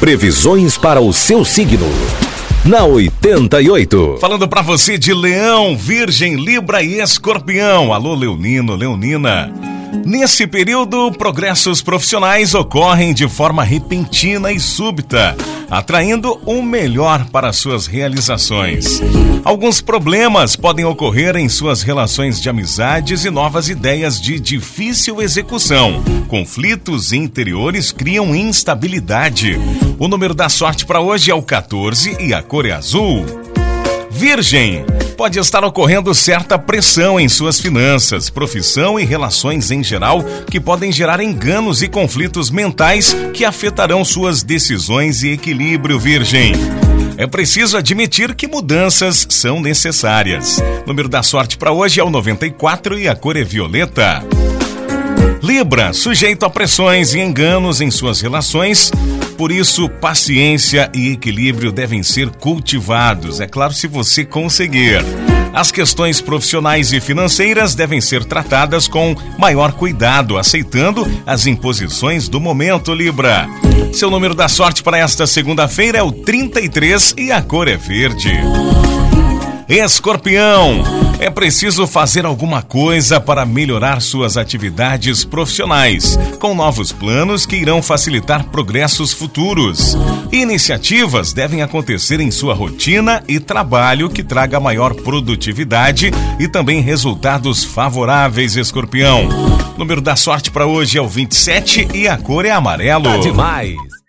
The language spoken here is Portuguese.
Previsões para o seu signo. Na 88. Falando para você de Leão, Virgem, Libra e Escorpião. Alô, Leonino, Leonina. Nesse período, progressos profissionais ocorrem de forma repentina e súbita, atraindo o melhor para suas realizações. Alguns problemas podem ocorrer em suas relações de amizades e novas ideias de difícil execução. Conflitos interiores criam instabilidade. O número da sorte para hoje é o 14 e a cor é azul. Virgem, pode estar ocorrendo certa pressão em suas finanças, profissão e relações em geral que podem gerar enganos e conflitos mentais que afetarão suas decisões e equilíbrio, Virgem. É preciso admitir que mudanças são necessárias. O número da sorte para hoje é o 94 e a cor é violeta. Libra, sujeito a pressões e enganos em suas relações, por isso paciência e equilíbrio devem ser cultivados, é claro, se você conseguir. As questões profissionais e financeiras devem ser tratadas com maior cuidado, aceitando as imposições do momento, Libra. Seu número da sorte para esta segunda-feira é o 33 e a cor é verde. Escorpião, é preciso fazer alguma coisa para melhorar suas atividades profissionais, com novos planos que irão facilitar progressos futuros. Iniciativas devem acontecer em sua rotina e trabalho que traga maior produtividade e também resultados favoráveis, Escorpião. O número da sorte para hoje é o 27 e a cor é amarelo. Tá demais.